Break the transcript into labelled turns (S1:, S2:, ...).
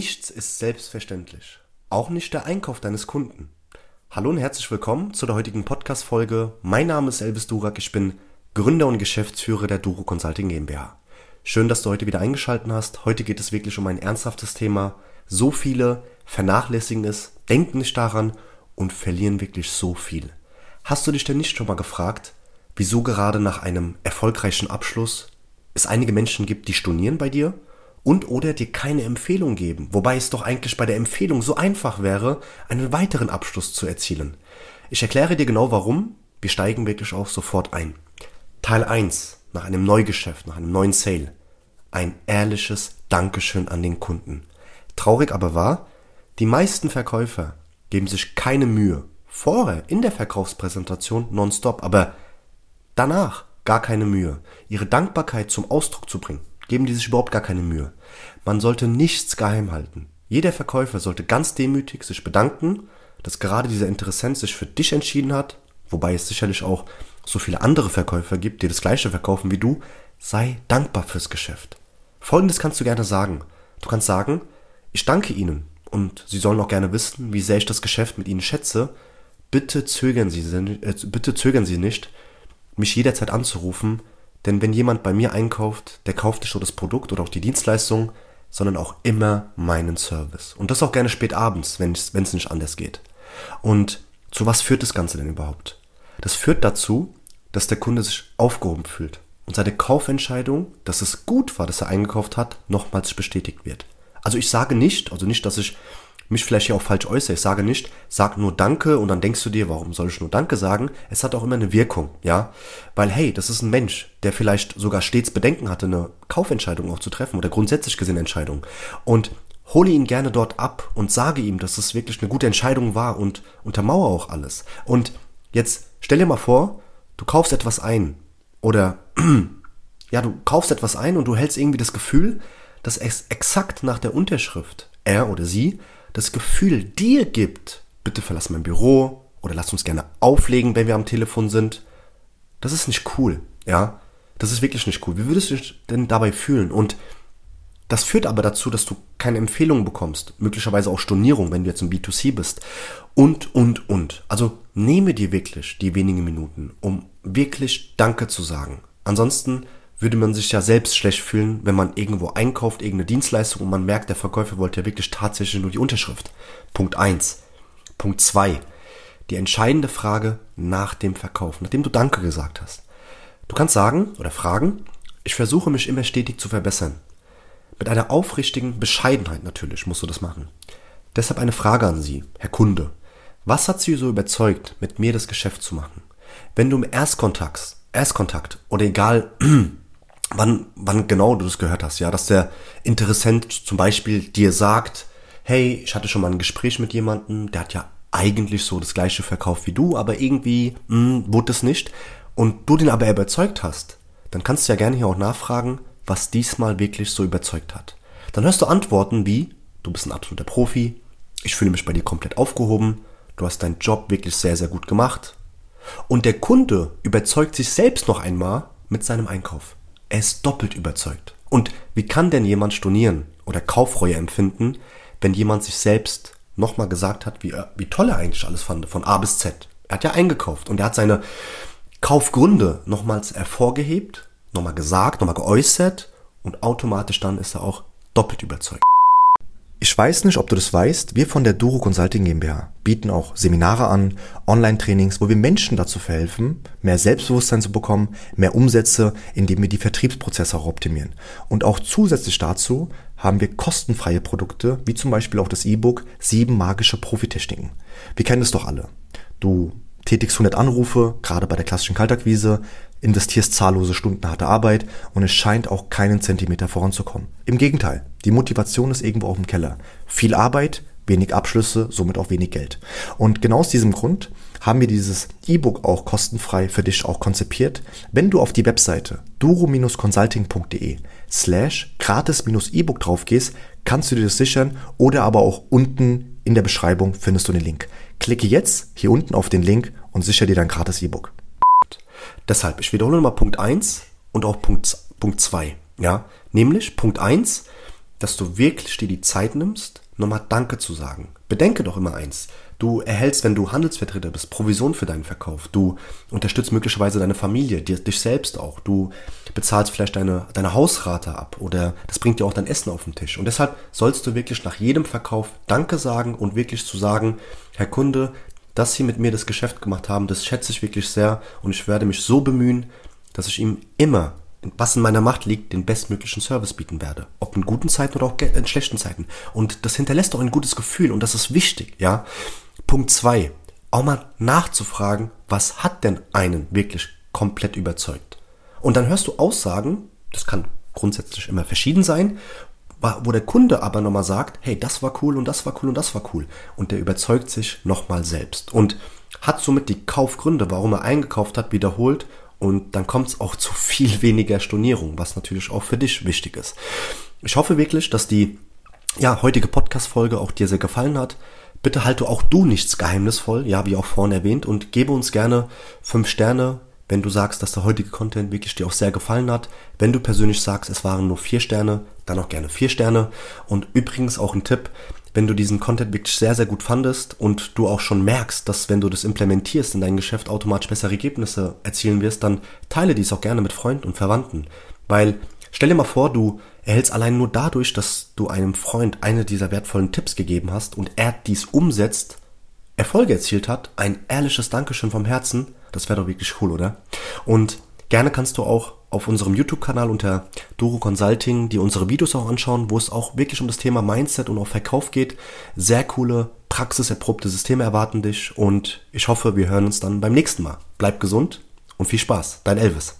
S1: Nichts ist selbstverständlich. Auch nicht der Einkauf deines Kunden. Hallo und herzlich willkommen zu der heutigen Podcast-Folge. Mein Name ist Elvis Durak, ich bin Gründer und Geschäftsführer der Duro Consulting GmbH. Schön, dass du heute wieder eingeschaltet hast. Heute geht es wirklich um ein ernsthaftes Thema. So viele vernachlässigen es, denken nicht daran und verlieren wirklich so viel. Hast du dich denn nicht schon mal gefragt, wieso gerade nach einem erfolgreichen Abschluss es einige Menschen gibt, die stornieren bei dir und oder dir keine Empfehlung geben, wobei es doch eigentlich bei der Empfehlung so einfach wäre, einen weiteren Abschluss zu erzielen. Ich erkläre dir genau warum, wir steigen wirklich auch sofort ein. Teil 1, nach einem Neugeschäft, nach einem neuen Sale. Ein ehrliches Dankeschön an den Kunden. Traurig aber wahr, die meisten Verkäufer geben sich keine Mühe. Vorher, in der Verkaufspräsentation, nonstop, aber danach gar keine Mühe, ihre Dankbarkeit zum Ausdruck zu bringen geben die sich überhaupt gar keine Mühe. Man sollte nichts geheim halten. Jeder Verkäufer sollte ganz demütig sich bedanken, dass gerade dieser Interessent sich für dich entschieden hat, wobei es sicherlich auch so viele andere Verkäufer gibt, die das gleiche verkaufen wie du. Sei dankbar fürs Geschäft. Folgendes kannst du gerne sagen. Du kannst sagen, ich danke Ihnen und Sie sollen auch gerne wissen, wie sehr ich das Geschäft mit Ihnen schätze. Bitte zögern Sie, äh, bitte zögern Sie nicht, mich jederzeit anzurufen, denn wenn jemand bei mir einkauft, der kauft nicht nur das Produkt oder auch die Dienstleistung, sondern auch immer meinen Service. Und das auch gerne spät abends, wenn es nicht anders geht. Und zu was führt das Ganze denn überhaupt? Das führt dazu, dass der Kunde sich aufgehoben fühlt und seine Kaufentscheidung, dass es gut war, dass er eingekauft hat, nochmals bestätigt wird. Also ich sage nicht, also nicht, dass ich mich vielleicht hier auch falsch äußere. Ich sage nicht, sag nur Danke und dann denkst du dir, warum soll ich nur Danke sagen? Es hat auch immer eine Wirkung, ja. Weil hey, das ist ein Mensch, der vielleicht sogar stets Bedenken hatte, eine Kaufentscheidung auch zu treffen oder grundsätzlich gesehen Entscheidung. Und hole ihn gerne dort ab und sage ihm, dass es wirklich eine gute Entscheidung war und untermauere auch alles. Und jetzt stell dir mal vor, du kaufst etwas ein oder ja, du kaufst etwas ein und du hältst irgendwie das Gefühl, dass es exakt nach der Unterschrift er oder sie das Gefühl dir gibt, bitte verlass mein Büro oder lass uns gerne auflegen, wenn wir am Telefon sind, das ist nicht cool, ja. Das ist wirklich nicht cool. Wie würdest du dich denn dabei fühlen? Und das führt aber dazu, dass du keine Empfehlungen bekommst, möglicherweise auch Stornierung, wenn du jetzt im B2C bist. Und, und, und. Also nehme dir wirklich die wenigen Minuten, um wirklich Danke zu sagen. Ansonsten würde man sich ja selbst schlecht fühlen, wenn man irgendwo einkauft, irgendeine Dienstleistung und man merkt, der Verkäufer wollte ja wirklich tatsächlich nur die Unterschrift. Punkt eins. Punkt zwei. Die entscheidende Frage nach dem Verkauf, nachdem du Danke gesagt hast. Du kannst sagen oder fragen, ich versuche mich immer stetig zu verbessern. Mit einer aufrichtigen Bescheidenheit natürlich musst du das machen. Deshalb eine Frage an Sie, Herr Kunde. Was hat Sie so überzeugt, mit mir das Geschäft zu machen? Wenn du im Erstkontakt, Erstkontakt oder egal, wann, wann genau du das gehört hast, ja, dass der Interessent zum Beispiel dir sagt, hey, ich hatte schon mal ein Gespräch mit jemandem, der hat ja eigentlich so das gleiche verkauft wie du, aber irgendwie mh, hm, wurde es nicht und du den aber überzeugt hast, dann kannst du ja gerne hier auch nachfragen, was diesmal wirklich so überzeugt hat. Dann hörst du Antworten wie, du bist ein absoluter Profi, ich fühle mich bei dir komplett aufgehoben, du hast deinen Job wirklich sehr, sehr gut gemacht. Und der Kunde überzeugt sich selbst noch einmal mit seinem Einkauf. Er ist doppelt überzeugt. Und wie kann denn jemand stornieren oder Kaufreue empfinden, wenn jemand sich selbst nochmal gesagt hat, wie, wie toll er eigentlich alles fand, von A bis Z. Er hat ja eingekauft und er hat seine Kaufgründe nochmals hervorgehebt, nochmal gesagt, nochmal geäußert und automatisch dann ist er auch doppelt überzeugt. Ich weiß nicht, ob du das weißt, wir von der Duro Consulting GmbH bieten auch Seminare an, Online-Trainings, wo wir Menschen dazu verhelfen, mehr Selbstbewusstsein zu bekommen, mehr Umsätze, indem wir die Vertriebsprozesse auch optimieren. Und auch zusätzlich dazu haben wir kostenfreie Produkte, wie zum Beispiel auch das E-Book Sieben magische Profitechniken. Wir kennen es doch alle. Du tätigst 100 Anrufe, gerade bei der klassischen Kaltakquise, investierst zahllose Stunden harte Arbeit und es scheint auch keinen Zentimeter voranzukommen. Im Gegenteil, die Motivation ist irgendwo auf dem Keller. Viel Arbeit, wenig Abschlüsse, somit auch wenig Geld. Und genau aus diesem Grund haben wir dieses E-Book auch kostenfrei für dich auch konzipiert. Wenn du auf die Webseite duro-consulting.de slash gratis-E-Book drauf gehst, kannst du dir das sichern oder aber auch unten in der Beschreibung findest du den Link. Klicke jetzt hier unten auf den Link und sichere dir dein gratis E-Book. Deshalb, ich wiederhole nochmal Punkt 1 und auch Punkt, Punkt 2. Ja? Nämlich Punkt 1, dass du wirklich dir die Zeit nimmst, nochmal Danke zu sagen. Bedenke doch immer eins. Du erhältst, wenn du Handelsvertreter bist, Provision für deinen Verkauf. Du unterstützt möglicherweise deine Familie, dich selbst auch. Du bezahlst vielleicht deine, deine Hausrate ab oder das bringt dir auch dein Essen auf den Tisch. Und deshalb sollst du wirklich nach jedem Verkauf Danke sagen und wirklich zu sagen, Herr Kunde, dass Sie mit mir das Geschäft gemacht haben, das schätze ich wirklich sehr und ich werde mich so bemühen, dass ich ihm immer was in meiner Macht liegt, den bestmöglichen Service bieten werde. Ob in guten Zeiten oder auch in schlechten Zeiten. Und das hinterlässt auch ein gutes Gefühl und das ist wichtig, ja. Punkt zwei, Auch mal nachzufragen, was hat denn einen wirklich komplett überzeugt? Und dann hörst du Aussagen, das kann grundsätzlich immer verschieden sein, wo der Kunde aber nochmal sagt, hey, das war cool und das war cool und das war cool. Und der überzeugt sich nochmal selbst und hat somit die Kaufgründe, warum er eingekauft hat, wiederholt und dann kommt es auch zu viel weniger Stornierung, was natürlich auch für dich wichtig ist. Ich hoffe wirklich, dass die ja, heutige Podcast-Folge auch dir sehr gefallen hat. Bitte halte auch du nichts geheimnisvoll, ja, wie auch vorhin erwähnt, und gebe uns gerne fünf Sterne, wenn du sagst, dass der heutige Content wirklich dir auch sehr gefallen hat. Wenn du persönlich sagst, es waren nur vier Sterne, dann auch gerne vier Sterne. Und übrigens auch ein Tipp, wenn du diesen Content wirklich sehr, sehr gut fandest und du auch schon merkst, dass wenn du das implementierst in dein Geschäft automatisch bessere Ergebnisse erzielen wirst, dann teile dies auch gerne mit Freunden und Verwandten. Weil stell dir mal vor, du erhältst allein nur dadurch, dass du einem Freund eine dieser wertvollen Tipps gegeben hast und er dies umsetzt, Erfolge erzielt hat, ein ehrliches Dankeschön vom Herzen, das wäre doch wirklich cool, oder? Und gerne kannst du auch auf unserem YouTube-Kanal unter Duro Consulting, die unsere Videos auch anschauen, wo es auch wirklich um das Thema Mindset und auch Verkauf geht. Sehr coole, praxiserprobte Systeme erwarten dich und ich hoffe, wir hören uns dann beim nächsten Mal. Bleib gesund und viel Spaß. Dein Elvis.